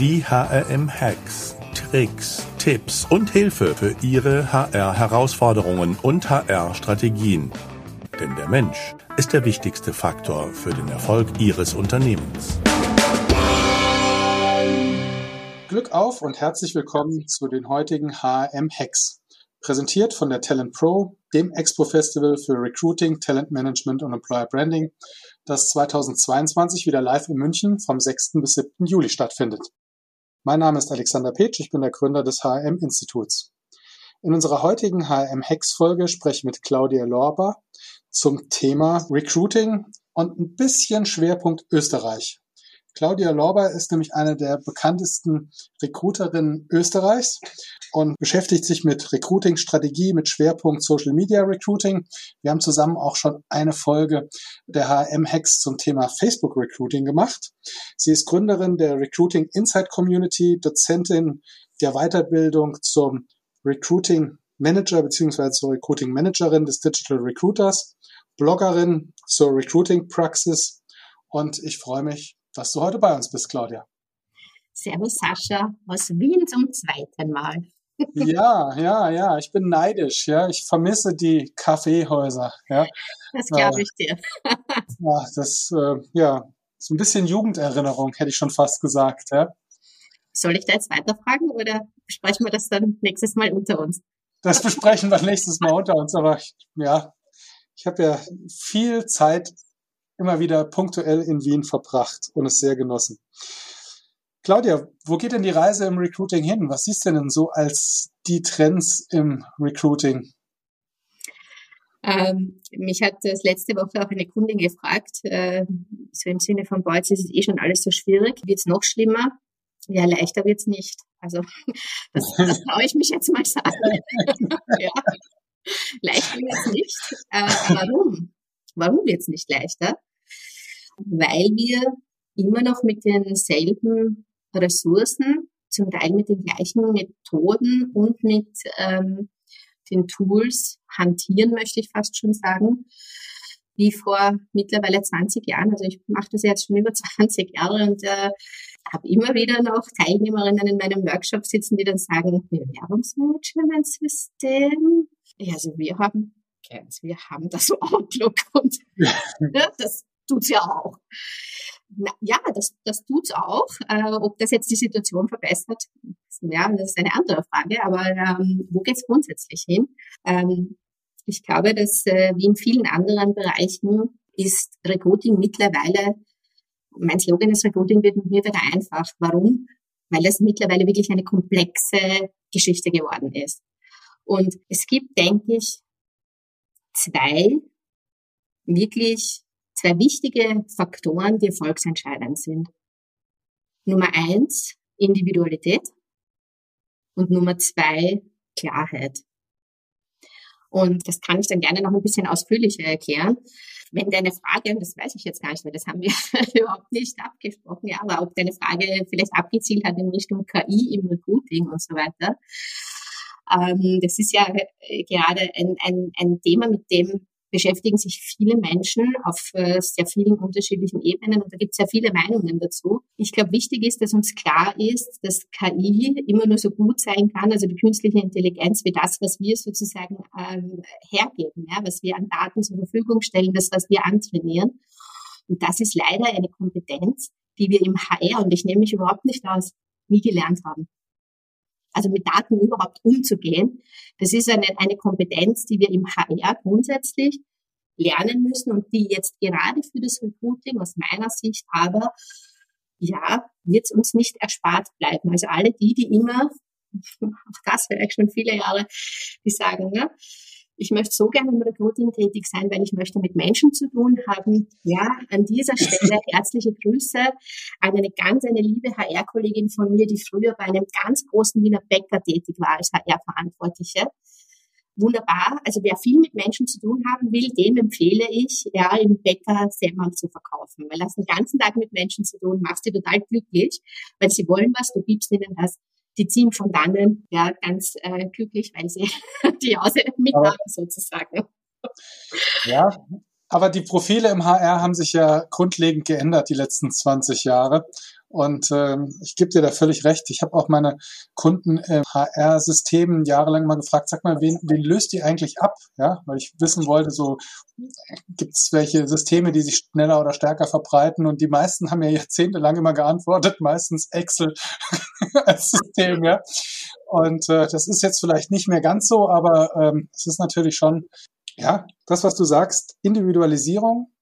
Die HRM-Hacks, Tricks, Tipps und Hilfe für Ihre HR-Herausforderungen und HR-Strategien. Denn der Mensch ist der wichtigste Faktor für den Erfolg Ihres Unternehmens. Glück auf und herzlich willkommen zu den heutigen HRM-Hacks. Präsentiert von der Talent Pro, dem Expo-Festival für Recruiting, Talent Management und Employer Branding, das 2022 wieder live in München vom 6. bis 7. Juli stattfindet. Mein Name ist Alexander Petsch, ich bin der Gründer des HRM-Instituts. In unserer heutigen HRM-Hacks-Folge spreche ich mit Claudia Lorber zum Thema Recruiting und ein bisschen Schwerpunkt Österreich. Claudia Lorber ist nämlich eine der bekanntesten Recruiterinnen Österreichs und beschäftigt sich mit Recruiting-Strategie mit Schwerpunkt Social Media Recruiting. Wir haben zusammen auch schon eine Folge der HM Hacks zum Thema Facebook Recruiting gemacht. Sie ist Gründerin der Recruiting Insight Community, Dozentin der Weiterbildung zum Recruiting Manager bzw. zur Recruiting Managerin des Digital Recruiters, Bloggerin zur Recruiting Praxis und ich freue mich, dass du heute bei uns bist, Claudia. Servus Sascha aus Wien zum zweiten Mal. Ja, ja, ja, ich bin neidisch, ja. Ich vermisse die Kaffeehäuser, ja. Das glaube ich dir. ja, das, äh, ja, ist ein bisschen Jugenderinnerung, hätte ich schon fast gesagt, ja. Soll ich da jetzt weiterfragen oder besprechen wir das dann nächstes Mal unter uns? Das besprechen wir nächstes Mal unter uns, aber ich, ja, ich habe ja viel Zeit immer wieder punktuell in Wien verbracht und es sehr genossen. Claudia, wo geht denn die Reise im Recruiting hin? Was siehst du denn so als die Trends im Recruiting? Ähm, mich hat das letzte Woche auch eine Kundin gefragt, äh, so im Sinne von, boah, jetzt ist es eh schon alles so schwierig, wird es noch schlimmer? Ja, leichter wird es nicht. Also das, das traue ich mich jetzt mal sagen. ja. Leichter wird es nicht. Äh, warum? Warum wird es nicht leichter? Weil wir immer noch mit denselben Ressourcen, zum Teil mit den gleichen Methoden und mit ähm, den Tools hantieren, möchte ich fast schon sagen, wie vor mittlerweile 20 Jahren. Also ich mache das jetzt schon über 20 Jahre und äh, habe immer wieder noch Teilnehmerinnen in meinem Workshop sitzen, die dann sagen, Bewerbungsmanagementsystem. Ja, also wir haben wir haben das Outlook und ja, das tut's ja auch. Na, ja, das, das tut's auch. Äh, ob das jetzt die Situation verbessert, ja, das ist eine andere Frage. Aber ähm, wo geht's grundsätzlich hin? Ähm, ich glaube, dass äh, wie in vielen anderen Bereichen ist Recruiting mittlerweile, mein Slogan ist Recruiting wird mir wieder einfach. Warum? Weil das mittlerweile wirklich eine komplexe Geschichte geworden ist. Und es gibt, denke ich, zwei wirklich zwei wichtige Faktoren, die erfolgsentscheidend sind. Nummer eins, Individualität und Nummer zwei, Klarheit. Und das kann ich dann gerne noch ein bisschen ausführlicher erklären. Wenn deine Frage, das weiß ich jetzt gar nicht, weil das haben wir überhaupt nicht abgesprochen, ja, aber ob deine Frage vielleicht abgezielt hat in Richtung KI im Recruiting und so weiter. Ähm, das ist ja äh, gerade ein, ein, ein Thema, mit dem beschäftigen sich viele Menschen auf äh, sehr vielen unterschiedlichen Ebenen und da gibt es sehr viele Meinungen dazu. Ich glaube, wichtig ist, dass uns klar ist, dass KI immer nur so gut sein kann, also die künstliche Intelligenz, wie das, was wir sozusagen ähm, hergeben, ja, was wir an Daten zur Verfügung stellen, das, was wir antrainieren. Und das ist leider eine Kompetenz, die wir im HR, und ich nehme mich überhaupt nicht aus, nie gelernt haben also mit Daten überhaupt umzugehen. Das ist eine, eine Kompetenz, die wir im HR grundsätzlich lernen müssen und die jetzt gerade für das Recruiting aus meiner Sicht aber, ja, wird uns nicht erspart bleiben. Also alle die, die immer, auch das vielleicht schon viele Jahre, die sagen, ne, ich möchte so gerne im Recruiting tätig sein, weil ich möchte mit Menschen zu tun haben. Ja, an dieser Stelle herzliche Grüße an eine ganz eine liebe HR-Kollegin von mir, die früher bei einem ganz großen Wiener Bäcker tätig war als HR-Verantwortliche. Wunderbar. Also wer viel mit Menschen zu tun haben will, dem empfehle ich, ja, im Bäcker selber zu verkaufen. Weil das den ganzen Tag mit Menschen zu tun, machst du total glücklich, weil sie wollen was, du gibst ihnen das die ziehen von dannen ja ganz äh, glücklich, weil sie die Hause mithaben sozusagen. Ja, Aber die Profile im HR haben sich ja grundlegend geändert die letzten 20 Jahre. Und ähm, ich gebe dir da völlig recht. Ich habe auch meine Kunden im HR-Systemen jahrelang mal gefragt, sag mal, wen, wen löst die eigentlich ab? Ja, weil ich wissen wollte, so gibt es welche Systeme, die sich schneller oder stärker verbreiten. Und die meisten haben ja jahrzehntelang immer geantwortet, meistens Excel als System, ja. Und äh, das ist jetzt vielleicht nicht mehr ganz so, aber ähm, es ist natürlich schon, ja, das, was du sagst, Individualisierung,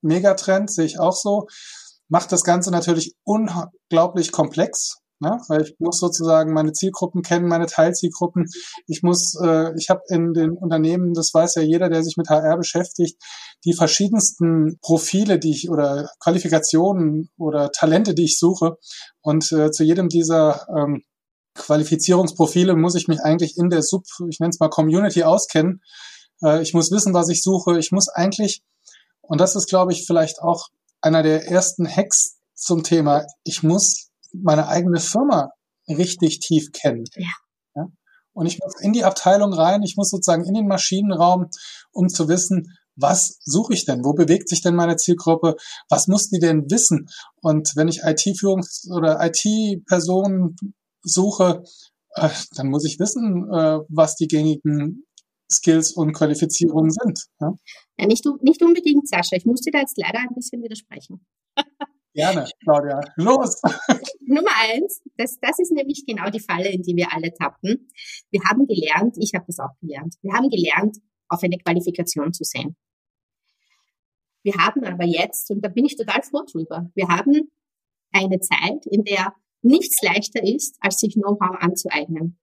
Megatrend, sehe ich auch so macht das Ganze natürlich unglaublich komplex, ne? weil ich muss sozusagen meine Zielgruppen kennen, meine Teilzielgruppen. Ich muss, äh, ich habe in den Unternehmen, das weiß ja jeder, der sich mit HR beschäftigt, die verschiedensten Profile, die ich oder Qualifikationen oder Talente, die ich suche. Und äh, zu jedem dieser ähm, Qualifizierungsprofile muss ich mich eigentlich in der Sub, ich nenne es mal Community auskennen. Äh, ich muss wissen, was ich suche. Ich muss eigentlich, und das ist, glaube ich, vielleicht auch einer der ersten Hacks zum Thema, ich muss meine eigene Firma richtig tief kennen. Ja. ja. Und ich muss in die Abteilung rein, ich muss sozusagen in den Maschinenraum, um zu wissen, was suche ich denn? Wo bewegt sich denn meine Zielgruppe? Was muss die denn wissen? Und wenn ich IT-Führungs- oder IT-Personen suche, äh, dann muss ich wissen, äh, was die gängigen Skills und Qualifizierungen sind. Ja, ja nicht, nicht unbedingt, Sascha. Ich muss dir da jetzt leider ein bisschen widersprechen. Gerne, Claudia. Los! Nummer eins, das, das ist nämlich genau die Falle, in die wir alle tappen. Wir haben gelernt, ich habe das auch gelernt, wir haben gelernt, auf eine Qualifikation zu sehen. Wir haben aber jetzt, und da bin ich total froh drüber, wir haben eine Zeit, in der nichts leichter ist, als sich Know-how anzueignen.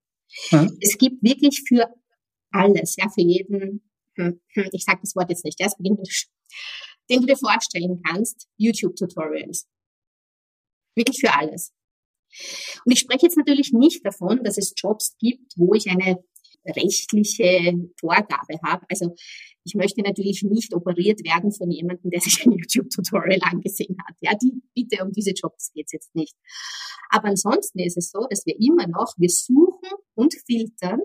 Hm. Es gibt wirklich für alles, ja, für jeden, hm, hm, ich sage das Wort jetzt nicht, ja, es beginnt mit, den du dir vorstellen kannst, YouTube-Tutorials. Wirklich für alles. Und ich spreche jetzt natürlich nicht davon, dass es Jobs gibt, wo ich eine rechtliche Vorgabe habe. Also ich möchte natürlich nicht operiert werden von jemandem, der sich ein YouTube-Tutorial angesehen hat. Ja, die, bitte um diese Jobs geht's jetzt nicht. Aber ansonsten ist es so, dass wir immer noch, wir suchen und filtern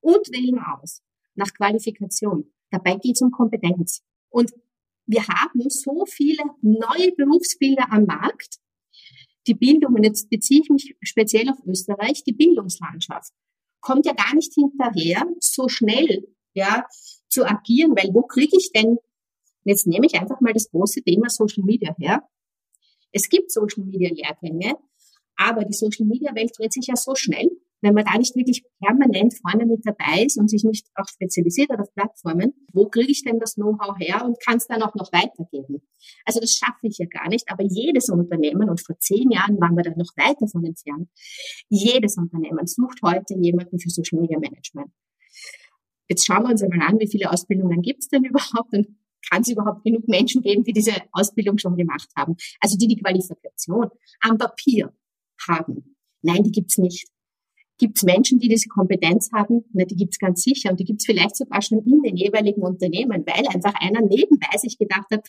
und wählen aus nach Qualifikation. Dabei geht es um Kompetenz. Und wir haben so viele neue Berufsbilder am Markt. Die Bildung, und jetzt beziehe ich mich speziell auf Österreich, die Bildungslandschaft kommt ja gar nicht hinterher, so schnell ja, zu agieren, weil wo kriege ich denn, jetzt nehme ich einfach mal das große Thema Social Media her. Es gibt Social Media Lehrgänge, aber die Social Media Welt dreht sich ja so schnell wenn man da nicht wirklich permanent vorne mit dabei ist und sich nicht auch spezialisiert hat auf Plattformen, wo kriege ich denn das Know-how her und kann es dann auch noch weitergeben? Also das schaffe ich ja gar nicht, aber jedes Unternehmen, und vor zehn Jahren waren wir da noch weit davon entfernt, jedes Unternehmen sucht heute jemanden für Social Media Management. Jetzt schauen wir uns einmal an, wie viele Ausbildungen gibt es denn überhaupt und kann es überhaupt genug Menschen geben, die diese Ausbildung schon gemacht haben? Also die die Qualifikation am Papier haben. Nein, die gibt's nicht. Gibt es Menschen, die diese Kompetenz haben? Na, die gibt es ganz sicher und die gibt es vielleicht sogar schon in den jeweiligen Unternehmen, weil einfach einer nebenbei sich gedacht hat,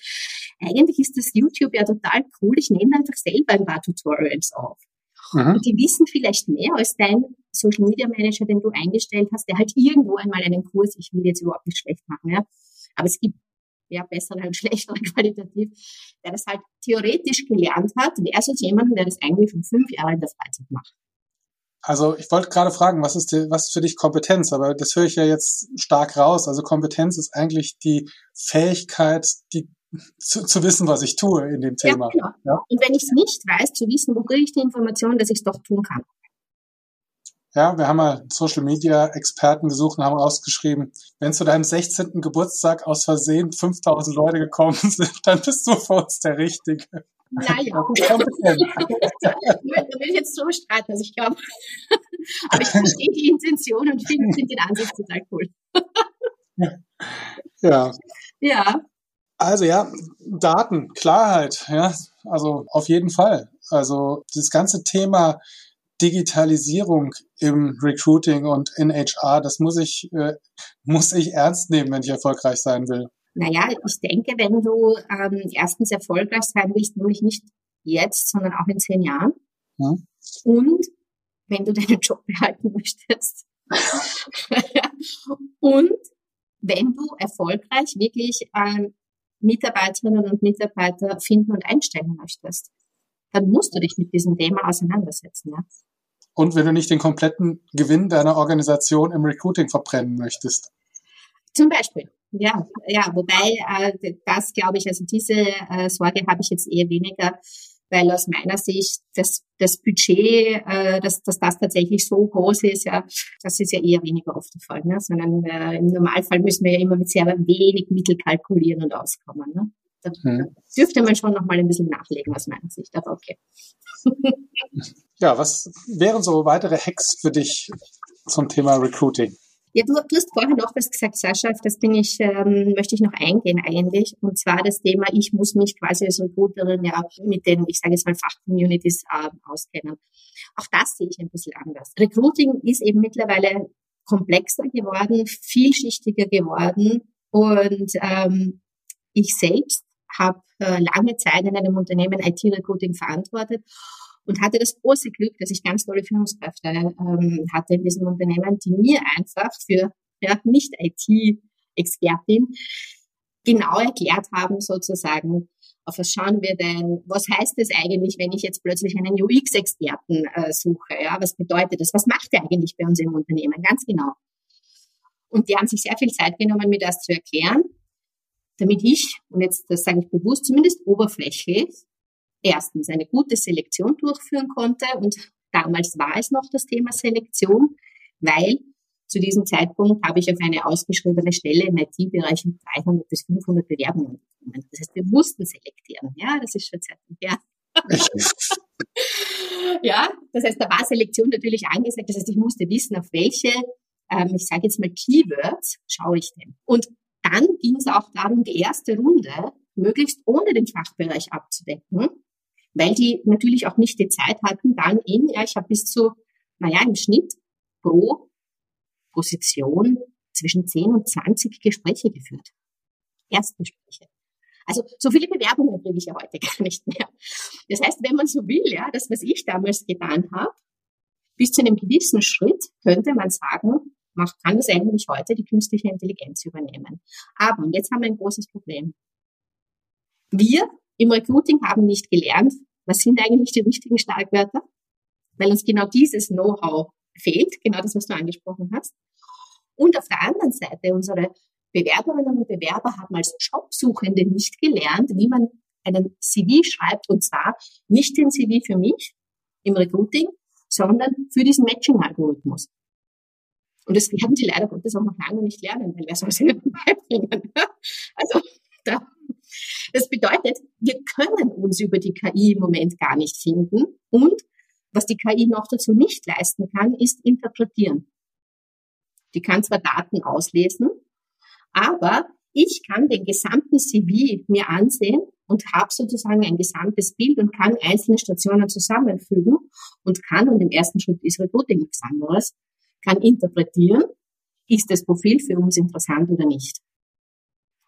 eigentlich ist das YouTube ja total cool, ich nehme einfach selber ein paar Tutorials auf. Mhm. Und die wissen vielleicht mehr als dein Social Media Manager, den du eingestellt hast, der halt irgendwo einmal einen Kurs, ich will jetzt überhaupt nicht schlecht machen, ja. Aber es gibt ja bessere und schlechtere qualitativ, der das halt theoretisch gelernt hat, versus jemanden, der das eigentlich schon fünf Jahre in der Freizeit macht. Also ich wollte gerade fragen, was ist, die, was ist für dich Kompetenz? Aber das höre ich ja jetzt stark raus. Also Kompetenz ist eigentlich die Fähigkeit, die zu, zu wissen, was ich tue in dem Thema. Ja, genau. Ja? Und wenn ich es nicht weiß, zu wissen, wo kriege ich die Information, dass ich es doch tun kann. Ja, wir haben mal Social Media Experten gesucht und haben ausgeschrieben, wenn zu deinem 16. Geburtstag aus Versehen 5000 Leute gekommen sind, dann bist du für uns der Richtige. Naja. da will ich jetzt so streiten, also ich glaube. Aber ich verstehe die Intention und finde find den Ansatz total cool. ja. Ja. Also ja, Daten, Klarheit, ja, also auf jeden Fall. Also das ganze Thema Digitalisierung im Recruiting und in HR, das muss ich, äh, muss ich ernst nehmen, wenn ich erfolgreich sein will. Naja, ich denke, wenn du ähm, erstens erfolgreich sein willst, nämlich nicht jetzt, sondern auch in zehn Jahren. Ja. Und wenn du deinen Job behalten möchtest. und wenn du erfolgreich wirklich ähm, Mitarbeiterinnen und Mitarbeiter finden und einstellen möchtest, dann musst du dich mit diesem Thema auseinandersetzen. Ja? Und wenn du nicht den kompletten Gewinn deiner Organisation im Recruiting verbrennen möchtest. Zum Beispiel. Ja, ja, wobei äh, das glaube ich, also diese äh, Sorge habe ich jetzt eher weniger, weil aus meiner Sicht das, das Budget, äh, dass, dass das tatsächlich so groß ist, ja, das ist ja eher weniger oft der Fall, ne? sondern äh, im Normalfall müssen wir ja immer mit sehr wenig Mittel kalkulieren und auskommen. Ne? Da hm. dürfte man schon noch mal ein bisschen nachlegen aus meiner Sicht, aber okay. ja, was wären so weitere Hacks für dich zum Thema Recruiting? Ja, du, du hast vorher noch was gesagt, Sascha, auf das bin ich, ähm, möchte ich noch eingehen eigentlich. Und zwar das Thema, ich muss mich quasi als Recruiterin ja mit den, ich sage jetzt mal, Fachcommunities äh, auskennen. Auch das sehe ich ein bisschen anders. Recruiting ist eben mittlerweile komplexer geworden, vielschichtiger geworden und ähm, ich selbst habe äh, lange Zeit in einem Unternehmen IT-Recruiting verantwortet und hatte das große Glück, dass ich ganz tolle Führungskräfte ähm, hatte in diesem Unternehmen, die mir einfach für ja, nicht IT-Expertin genau erklärt haben, sozusagen, auf was schauen wir denn, was heißt es eigentlich, wenn ich jetzt plötzlich einen UX-Experten äh, suche, ja, was bedeutet das, was macht er eigentlich bei uns im Unternehmen, ganz genau. Und die haben sich sehr viel Zeit genommen, mir das zu erklären, damit ich, und jetzt das sage ich bewusst, zumindest oberflächlich, erstens eine gute Selektion durchführen konnte. Und damals war es noch das Thema Selektion, weil zu diesem Zeitpunkt habe ich auf eine ausgeschriebene Stelle im IT-Bereich 300 bis 500 Bewerbungen bekommen. Das heißt, wir mussten selektieren. Ja, das ist schon Zeit her. ja, das heißt, da war Selektion natürlich angesagt. Das heißt, ich musste wissen, auf welche, ähm, ich sage jetzt mal Keywords, schaue ich denn. Und dann ging es auch darum, die erste Runde möglichst ohne den Fachbereich abzudecken, weil die natürlich auch nicht die Zeit hatten, dann in, ja, ich habe bis zu, naja, im Schnitt pro Position zwischen 10 und 20 Gespräche geführt. Erstgespräche. Also so viele Bewerbungen kriege ich ja heute gar nicht mehr. Das heißt, wenn man so will, ja, das, was ich damals getan habe, bis zu einem gewissen Schritt könnte man sagen, kann das eigentlich heute die künstliche Intelligenz übernehmen. Aber, jetzt haben wir ein großes Problem. Wir im Recruiting haben nicht gelernt, was sind eigentlich die richtigen Schlagwörter, weil uns genau dieses Know-how fehlt, genau das, was du angesprochen hast. Und auf der anderen Seite, unsere Bewerberinnen und Bewerber haben als Jobsuchende nicht gelernt, wie man einen CV schreibt, und zwar nicht den CV für mich im Recruiting, sondern für diesen Matching-Algorithmus. Und das werden sie leider Gottes auch noch lange nicht lernen, weil wer soll sie nicht beibringen? Also da das bedeutet, wir können uns über die KI im Moment gar nicht finden. Und was die KI noch dazu nicht leisten kann, ist interpretieren. Die kann zwar Daten auslesen, aber ich kann den gesamten CV mir ansehen und habe sozusagen ein gesamtes Bild und kann einzelne Stationen zusammenfügen und kann, und im ersten Schritt ist Recruiting nichts anderes, kann interpretieren, ist das Profil für uns interessant oder nicht.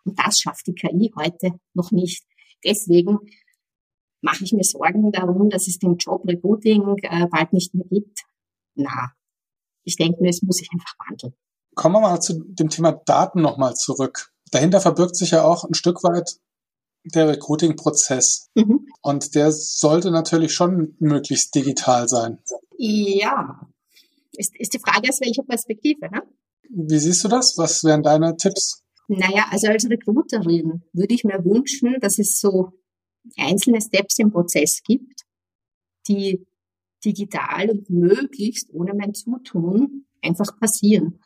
Und das schafft die KI heute noch nicht. Deswegen mache ich mir Sorgen darum, dass es den Job Recruiting äh, bald nicht mehr gibt. Na, ich denke mir, es muss sich einfach wandeln. Kommen wir mal zu dem Thema Daten nochmal zurück. Dahinter verbirgt sich ja auch ein Stück weit der Recruiting-Prozess. Mhm. Und der sollte natürlich schon möglichst digital sein. Ja, ist, ist die Frage aus welcher Perspektive, ne? Wie siehst du das? Was wären deine Tipps? Naja, also als Recruiterin würde ich mir wünschen, dass es so einzelne Steps im Prozess gibt, die digital und möglichst ohne mein Zutun einfach passieren.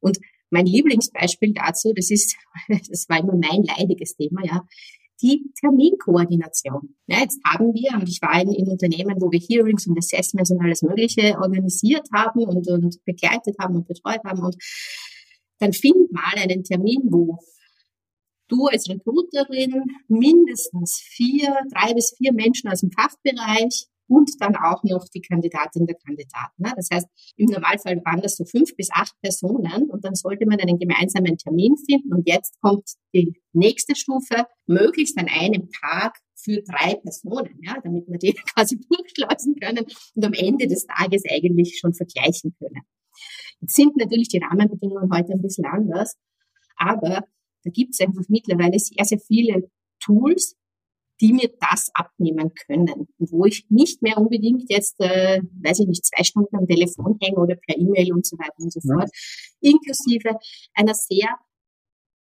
Und mein Lieblingsbeispiel dazu, das ist, das war immer mein leidiges Thema, ja, die Terminkoordination. Ja, jetzt haben wir, und ich war in, in Unternehmen, wo wir Hearings und Assessments und alles Mögliche organisiert haben und, und begleitet haben und betreut haben und dann find mal einen Termin, wo du als Recruiterin mindestens vier, drei bis vier Menschen aus dem Fachbereich und dann auch noch die Kandidatin der Kandidaten. Ne? Das heißt, im Normalfall waren das so fünf bis acht Personen und dann sollte man einen gemeinsamen Termin finden und jetzt kommt die nächste Stufe, möglichst an einem Tag für drei Personen, ja, damit wir die quasi durchschleusen können und am Ende des Tages eigentlich schon vergleichen können. Jetzt sind natürlich die Rahmenbedingungen heute ein bisschen anders, aber Da gibt es einfach mittlerweile sehr, sehr viele Tools, die mir das abnehmen können. Und wo ich nicht mehr unbedingt jetzt, äh, weiß ich nicht, zwei Stunden am Telefon hänge oder per E-Mail und so weiter und so ja. fort, inklusive einer sehr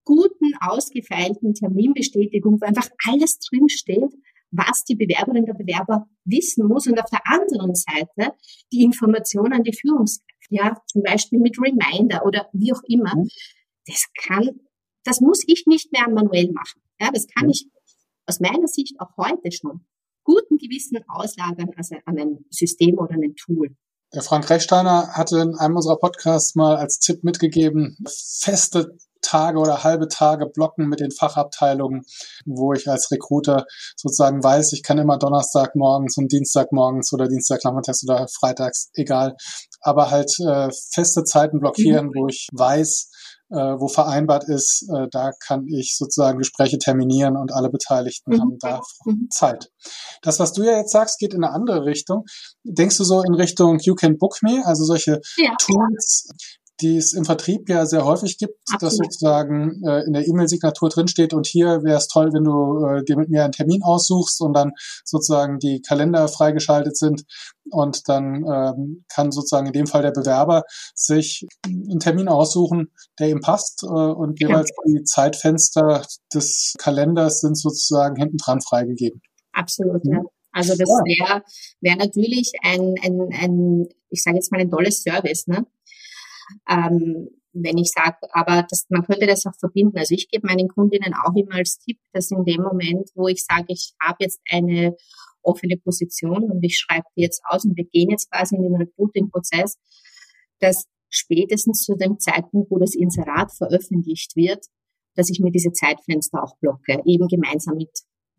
guten, ausgefeilten Terminbestätigung, wo einfach alles drinsteht, was die Bewerberin der Bewerber wissen muss und auf der anderen Seite die Information an die Führungskräfte, ja, zum Beispiel mit Reminder oder wie auch immer. Mhm. Das kann, das muss ich nicht mehr manuell machen. Ja, das kann mhm. ich aus meiner Sicht auch heute schon guten Gewissen auslagern also an ein System oder ein Tool. Der Frank Rechsteiner hatte in einem unserer Podcasts mal als Tipp mitgegeben, feste Tage oder halbe Tage blocken mit den Fachabteilungen, wo ich als Recruiter sozusagen weiß, ich kann immer Donnerstag morgens und Dienstag morgens oder Dienstag nachmittags oder freitags, egal, aber halt äh, feste Zeiten blockieren, mhm. wo ich weiß, äh, wo vereinbart ist, äh, da kann ich sozusagen Gespräche terminieren und alle Beteiligten mhm. haben da mhm. Zeit. Das, was du ja jetzt sagst, geht in eine andere Richtung. Denkst du so in Richtung You Can Book Me, also solche ja. Tools, die es im Vertrieb ja sehr häufig gibt, Absolut. dass sozusagen äh, in der E-Mail-Signatur drinsteht und hier wäre es toll, wenn du äh, dir mit mir einen Termin aussuchst und dann sozusagen die Kalender freigeschaltet sind und dann ähm, kann sozusagen in dem Fall der Bewerber sich einen Termin aussuchen, der ihm passt äh, und jeweils ja. die Zeitfenster des Kalenders sind sozusagen hinten dran freigegeben. Absolut, mhm. ja. Also das wäre wär natürlich ein, ein, ein, ich sage jetzt mal ein tolles Service, ne? Ähm, wenn ich sage, aber das, man könnte das auch verbinden. Also ich gebe meinen Kundinnen auch immer als Tipp, dass in dem Moment, wo ich sage, ich habe jetzt eine offene Position und ich schreibe die jetzt aus und wir gehen jetzt quasi in den Recruiting-Prozess, dass spätestens zu dem Zeitpunkt, wo das Inserat veröffentlicht wird, dass ich mir diese Zeitfenster auch blocke, eben gemeinsam mit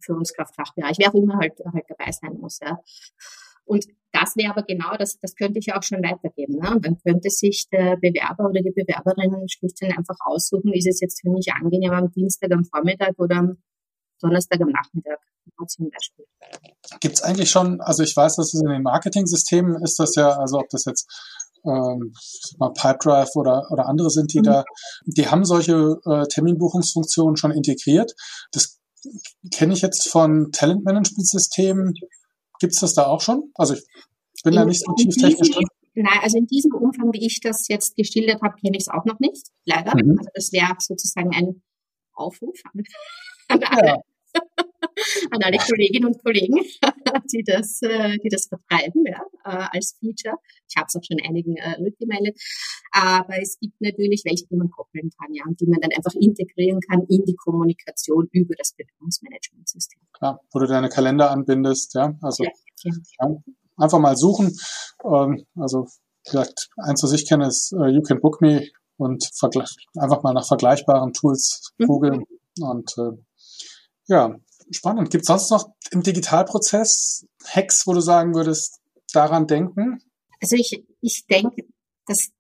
Führungskraftfachbereich, wer auch immer halt, halt dabei sein muss. Ja. Und das wäre aber genau, das, das könnte ich auch schon weitergeben. Ne? Und dann könnte sich der Bewerber oder die Bewerberin schlicht und einfach aussuchen, ist es jetzt für mich angenehm am Dienstag am Vormittag oder am Donnerstag am Nachmittag zum Beispiel. Gibt es eigentlich schon, also ich weiß, dass es in den Marketing-Systemen ist das ja, also ob das jetzt ähm, mal Pipedrive oder, oder andere sind, die mhm. da, die haben solche äh, Terminbuchungsfunktionen schon integriert. Das kenne ich jetzt von Talentmanagement-Systemen Gibt es das da auch schon? Also ich bin in, da nicht so tief technisch drin. Nein, also in diesem Umfang, wie ich das jetzt geschildert habe, kenne ich es auch noch nicht, leider. Mhm. Also das wäre sozusagen ein Aufruf an, an alle, ja. an alle Kolleginnen und Kollegen, die das, äh, die das vertreiben, ja, äh, als Feature. Ich habe es auch schon einigen äh, rückgemeldet. Aber es gibt natürlich welche, die man koppeln kann, ja, und die man dann einfach integrieren kann in die Kommunikation über das Bewerbungsmanagementsystem. Klar, wo du deine Kalender anbindest, ja. Also ja, ja. einfach mal suchen. Ähm, also vielleicht eins, was ich kenne, ist uh, You Can Book Me und einfach mal nach vergleichbaren Tools mhm. googeln mhm. und äh, ja, spannend. Gibt es sonst noch im Digitalprozess Hacks, wo du sagen würdest, daran denken? Also ich, ich denke, dass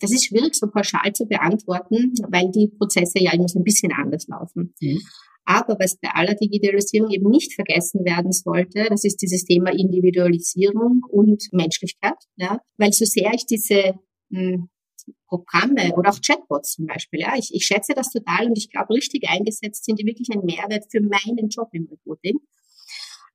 das ist schwierig so pauschal zu beantworten, weil die Prozesse ja immer so ein bisschen anders laufen. Mhm. Aber was bei aller Digitalisierung eben nicht vergessen werden sollte, das ist dieses Thema Individualisierung und Menschlichkeit. Ja? Weil so sehr ich diese mh, hm, Programme oder auch Chatbots zum Beispiel. Ja, ich, ich schätze das total und ich glaube, richtig eingesetzt sind die wirklich ein Mehrwert für meinen Job im Recruiting.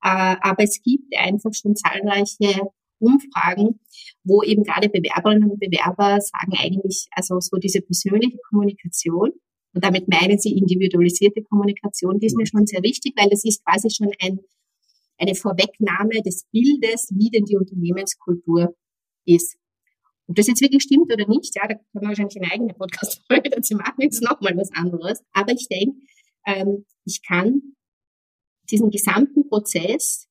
Äh, aber es gibt einfach schon zahlreiche Umfragen, wo eben gerade Bewerberinnen und Bewerber sagen eigentlich, also so diese persönliche Kommunikation, und damit meinen sie individualisierte Kommunikation, die ist mir schon sehr wichtig, weil das ist quasi schon ein, eine Vorwegnahme des Bildes, wie denn die Unternehmenskultur ist. Ob das jetzt wirklich stimmt oder nicht, ja, da können wir wahrscheinlich eine eigene Podcast-Folge dazu machen, jetzt nochmal was anderes. Aber ich denke, ähm, ich kann diesen gesamten Prozess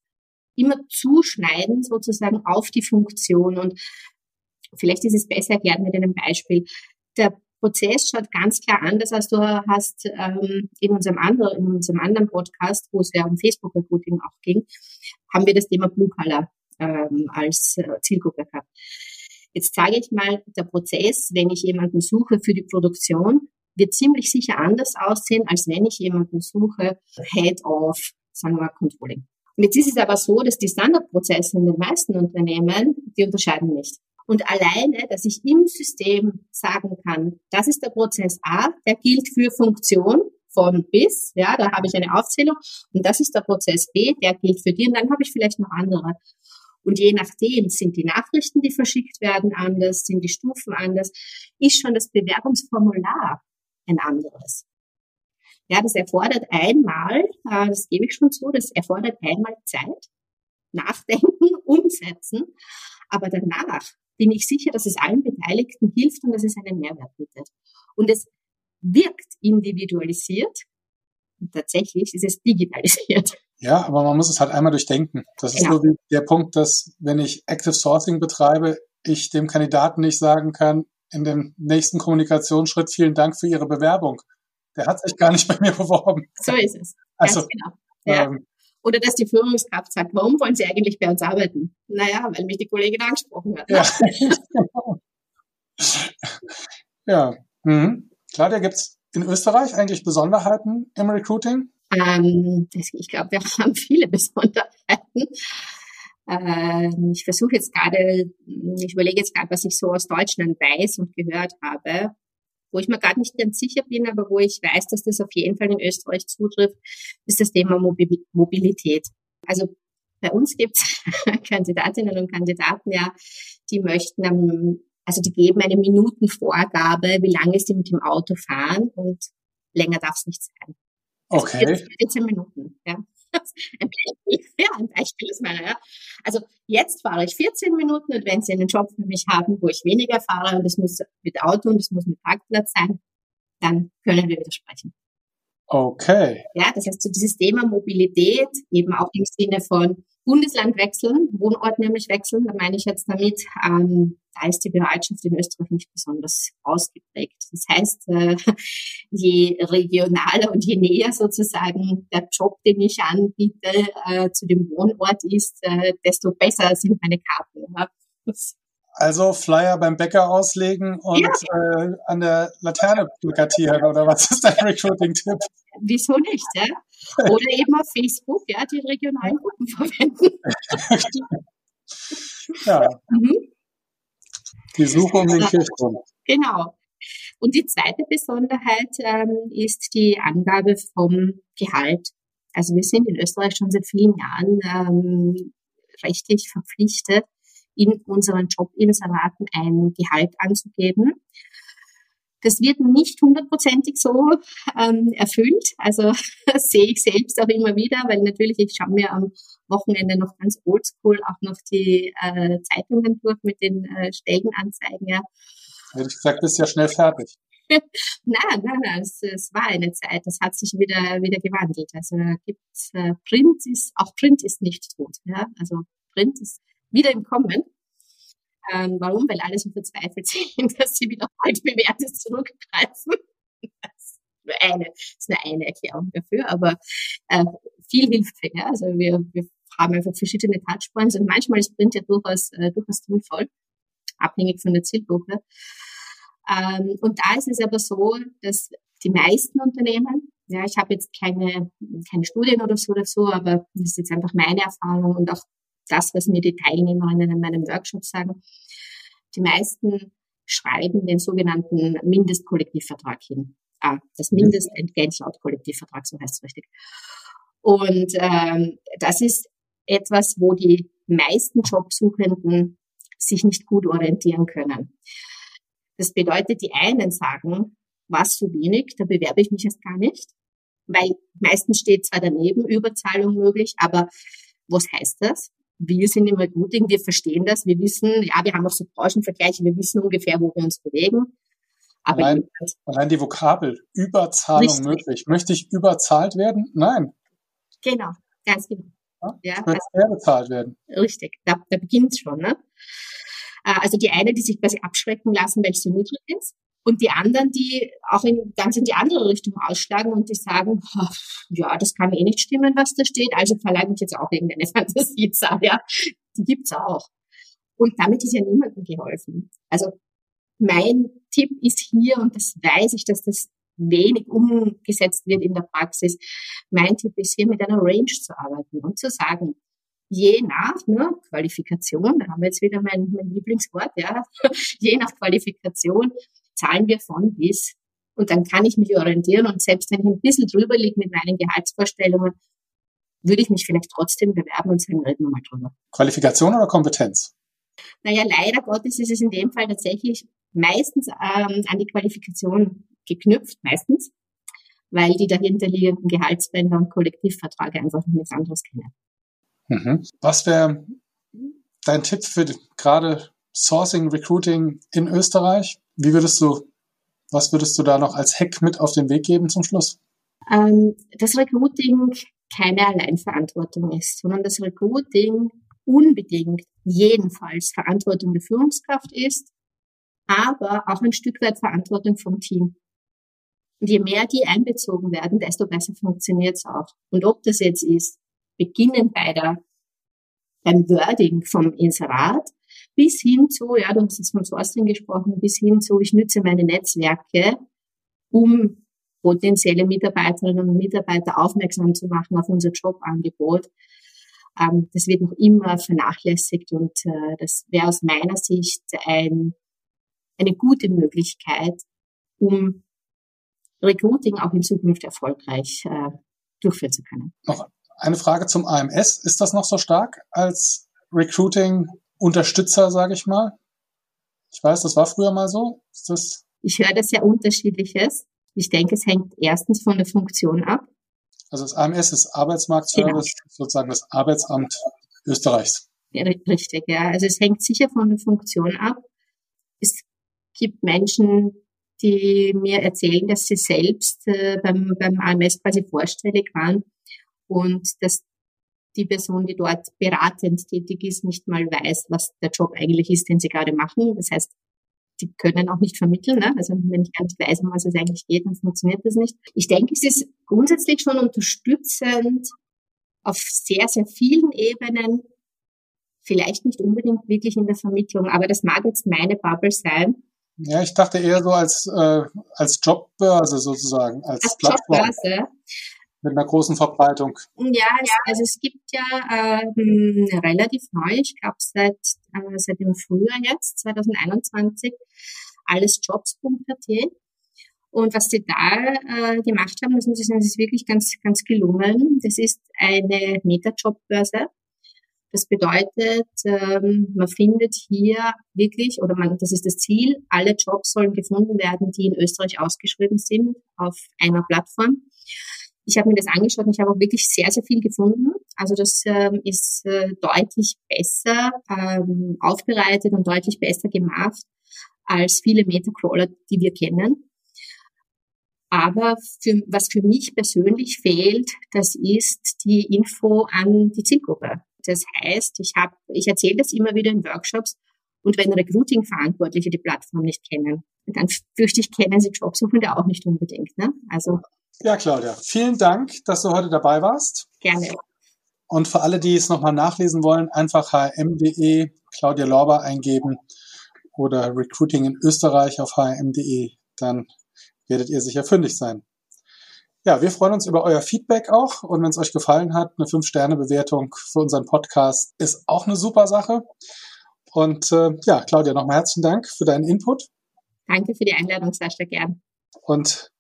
immer zuschneiden sozusagen auf die Funktion und vielleicht ist es besser erklärt mit einem Beispiel. Der Prozess schaut ganz klar anders, als du hast ähm, in, unserem anderen, in unserem anderen Podcast, wo es ja um Facebook-Recruiting auch ging, haben wir das Thema Blue Color ähm, als äh, Zielgruppe gehabt. Jetzt sage ich mal, der Prozess, wenn ich jemanden suche für die Produktion, wird ziemlich sicher anders aussehen, als wenn ich jemanden suche, Head of, sagen wir, Controlling. Und jetzt ist es aber so, dass die Standardprozesse in den meisten Unternehmen, die unterscheiden nicht. Und alleine, dass ich im System sagen kann, das ist der Prozess A, der gilt für Funktion von bis, ja, da habe ich eine Aufzählung und das ist der Prozess B, der gilt für die und dann habe ich vielleicht noch andere. Und je nachdem sind die Nachrichten, die verschickt werden, anders, sind die Stufen anders, ist schon das Bewerbungsformular ein anderes. Ja, das erfordert einmal, äh, das gebe ich schon zu, das erfordert einmal Zeit, nachdenken, umsetzen, aber danach bin ich sicher, dass es allen Beteiligten hilft und dass es einen Mehrwert bietet. Und es wirkt individualisiert. Und tatsächlich ist es digitalisiert. Ja, aber man muss es halt einmal durchdenken. Das ist genau. so wie der Punkt, dass wenn ich Active Sourcing betreibe, ich dem Kandidaten nicht sagen kann, in dem nächsten Kommunikationsschritt vielen Dank für Ihre Bewerbung. Der hat sich gar nicht bei mir beworben. So ist es. Also, genau. Ja. Ähm, oder dass die Führungskraft sagt, warum wollen Sie eigentlich bei uns arbeiten? Naja, weil mich die Kollegin angesprochen hat. Ja, ja. Mhm. Claudia, gibt es in Österreich eigentlich Besonderheiten im Recruiting? Ähm, ich glaube, wir haben viele Besonderheiten. Ähm, ich versuche jetzt gerade, ich überlege jetzt gerade, was ich so aus Deutschland weiß und gehört habe. Wo ich mir gerade nicht ganz sicher bin, aber wo ich weiß, dass das auf jeden Fall in Österreich zutrifft, ist das Thema Mobilität. Also bei uns gibt es Kandidatinnen und Kandidaten, ja, die möchten am, also die geben eine Minutenvorgabe, wie lange sie mit dem Auto fahren und länger darf es nicht sein. Also okay. 14 Minuten, ja. Ein Beispiel, ja, ein Beispiel ist meine, ja. Also jetzt fahre ich 14 Minuten und wenn Sie einen Job für mich haben, wo ich weniger fahre und es muss mit Auto und es muss mit Parkplatz sein, dann können wir widersprechen. Okay. Ja, das heißt, so dieses Thema Mobilität, eben auch im Sinne von Bundesland wechseln, Wohnort nämlich wechseln, da meine ich jetzt damit, ähm, da ist die Bereitschaft in Österreich nicht besonders ausgeprägt. Das heißt, äh, je regionaler und je näher sozusagen der Job, den ich anbiete, äh, zu dem Wohnort ist, äh, desto besser sind meine Karten. Ja. Also Flyer beim Bäcker auslegen und ja. äh, an der Laterne plakatieren oder was ist dein Recruiting-Tipp? Wieso nicht, ja? Oder eben auf Facebook, ja, die regionalen Gruppen verwenden. ja. Mhm. Die Suche um den Kirchturm. Genau. Und die zweite Besonderheit ähm, ist die Angabe vom Gehalt. Also wir sind in Österreich schon seit vielen Jahren ähm, rechtlich verpflichtet, in unseren Jobinseraten ein Gehalt anzugeben. Das wird nicht hundertprozentig so ähm, erfüllt. Also sehe ich selbst auch immer wieder, weil natürlich ich schaue mir am Wochenende noch ganz oldschool auch noch die äh, Zeitungen durch mit den äh, Stellenanzeigen. Ja. Hätte ich gesagt, bist ja schnell fertig. nein, nein, nein, es, es, war eine Zeit, das hat sich wieder, wieder gewandelt. Also gibt äh, Print ist, auch Print ist nicht tot. Ja? Also Print ist wieder im Kommen. Ähm, warum? Weil alle so verzweifelt sind, dass sie wieder altbewährtes zurückgreifen. Das ist nur eine, ist nur eine Erklärung dafür, aber äh, viel hilft. Ja? Also wir, wir haben einfach verschiedene Touchpoints und manchmal ist Print ja durchaus, äh, durchaus sinnvoll, abhängig von der Zielgruppe. Ähm, und da ist es aber so, dass die meisten Unternehmen, ja, ich habe jetzt keine, keine Studien oder so dazu, aber das ist jetzt einfach meine Erfahrung und auch das, was mir die Teilnehmerinnen in meinem Workshop sagen. Die meisten schreiben den sogenannten Mindestkollektivvertrag hin. Ah, das Mindestentgelt laut Kollektivvertrag, so heißt es richtig. Und ähm, das ist etwas, wo die meisten Jobsuchenden sich nicht gut orientieren können. Das bedeutet, die einen sagen, was so wenig, da bewerbe ich mich erst gar nicht, weil meistens steht zwar daneben Überzahlung möglich, aber was heißt das? Wir sind im Recruiting, wir verstehen das, wir wissen, ja, wir haben auch so Branchenvergleiche, wir wissen ungefähr, wo wir uns bewegen. Aber allein, allein die Vokabel, Überzahlung richtig. möglich. Möchte ich überzahlt werden? Nein. genau, ganz genau. Ja, ja, ich möchte also, bezahlt werden. Richtig, da, da beginnt schon. Ne? Äh, also die eine, die sich quasi abschrecken lassen, weil es so niedrig ist und die anderen, die auch in, ganz in die andere Richtung ausschlagen und die sagen, ja, das kann eh nicht stimmen, was da steht, also verlange ich jetzt auch irgendeine Fantasiezahl, ja. Die gibt's auch. Und damit ist ja niemandem geholfen. Also mein Tipp ist hier, und das weiß ich, dass das wenig umgesetzt wird in der Praxis, mein Tipp ist hier mit einer Range zu arbeiten und zu sagen, je nach ne, Qualifikation, da haben wir jetzt wieder mein, mein Lieblingswort, ja, je nach Qualifikation zahlen wir von bis. Und dann kann ich mich orientieren und selbst wenn ich ein bisschen drüber liege mit meinen Gehaltsvorstellungen, würde ich mich vielleicht trotzdem bewerben und sagen, reden wir mal drüber. Qualifikation oder Kompetenz? Naja, leider Gottes ist es in dem Fall tatsächlich meistens ähm, an die Qualifikation geknüpft, meistens, weil die dahinterliegenden Gehaltsbänder und Kollektivverträge einfach nichts anderes kennen. Mhm. Was wäre dein Tipp für gerade Sourcing, Recruiting in Österreich? Wie würdest du, was würdest du da noch als Hack mit auf den Weg geben zum Schluss? Ähm, das Recruiting keine Alleinverantwortung ist, sondern das Recruiting unbedingt jedenfalls Verantwortung der Führungskraft ist, aber auch ein Stück weit Verantwortung vom Team. Und je mehr die einbezogen werden, desto besser funktioniert es auch. Und ob das jetzt ist, beginnen bei der, beim Wording vom Inserat, bis hin zu, ja, du hast jetzt von Sourcing gesprochen, bis hin zu, ich nütze meine Netzwerke, um potenzielle Mitarbeiterinnen und Mitarbeiter aufmerksam zu machen auf unser Jobangebot. Ähm, das wird noch immer vernachlässigt und äh, das wäre aus meiner Sicht ein, eine gute Möglichkeit, um Recruiting auch in Zukunft erfolgreich äh, durchführen zu können. Noch eine Frage zum AMS. Ist das noch so stark als Recruiting-Unterstützer, sage ich mal? Ich weiß, das war früher mal so. Ist das ich höre das sehr unterschiedliches. Ich denke, es hängt erstens von der Funktion ab. Also das AMS ist Arbeitsmarktservice, genau. sozusagen das Arbeitsamt Österreichs. Ja, richtig, ja. Also es hängt sicher von der Funktion ab. Es gibt Menschen, die mir erzählen, dass sie selbst äh, beim, beim AMS quasi vorstellig waren und dass die Person, die dort beratend tätig ist, nicht mal weiß, was der Job eigentlich ist, den sie gerade machen. Das heißt, die können auch nicht vermitteln. Ne? Also wenn ich gar nicht weiß, um was es eigentlich geht, dann funktioniert das nicht. Ich denke, es ist grundsätzlich schon unterstützend auf sehr, sehr vielen Ebenen. Vielleicht nicht unbedingt wirklich in der Vermittlung, aber das mag jetzt meine Bubble sein. Ja, ich dachte eher so als, äh, als Jobbörse sozusagen, als, als Plattform. Jobbörse mit einer großen Verbreitung. Ja, also es gibt ja ähm, relativ neu, ich glaube seit, äh, seit dem Frühjahr jetzt, 2021, alles jobs.at. Und was sie da äh, gemacht haben, das muss ich sagen, das ist wirklich ganz, ganz gelungen. Das ist eine Meta-Jobbörse. Das bedeutet, ähm, man findet hier wirklich, oder man, das ist das Ziel, alle Jobs sollen gefunden werden, die in Österreich ausgeschrieben sind, auf einer Plattform. Ich habe mir das angeschaut und ich habe auch wirklich sehr, sehr viel gefunden. Also das ähm, ist äh, deutlich besser ähm, aufbereitet und deutlich besser gemacht als viele Metacrawler, die wir kennen. Aber für, was für mich persönlich fehlt, das ist die Info an die Zielgruppe. Das heißt, ich habe, ich erzähle das immer wieder in Workshops und wenn Recruiting-Verantwortliche die Plattform nicht kennen, dann fürchte ich, kennen sie Jobsuchende auch nicht unbedingt. Ne? Also ja, Claudia, vielen Dank, dass du heute dabei warst. Gerne. Und für alle, die es nochmal nachlesen wollen, einfach hm.de Claudia Lorber eingeben oder Recruiting in Österreich auf hm.de, dann werdet ihr sicher fündig sein. Ja, wir freuen uns über euer Feedback auch und wenn es euch gefallen hat, eine 5-Sterne-Bewertung für unseren Podcast ist auch eine super Sache. Und äh, ja, Claudia, nochmal herzlichen Dank für deinen Input. Danke für die Einladung, Sascha, gern. Und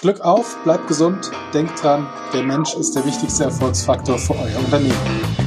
Glück auf, bleibt gesund, denkt dran, der Mensch ist der wichtigste Erfolgsfaktor für euer Unternehmen.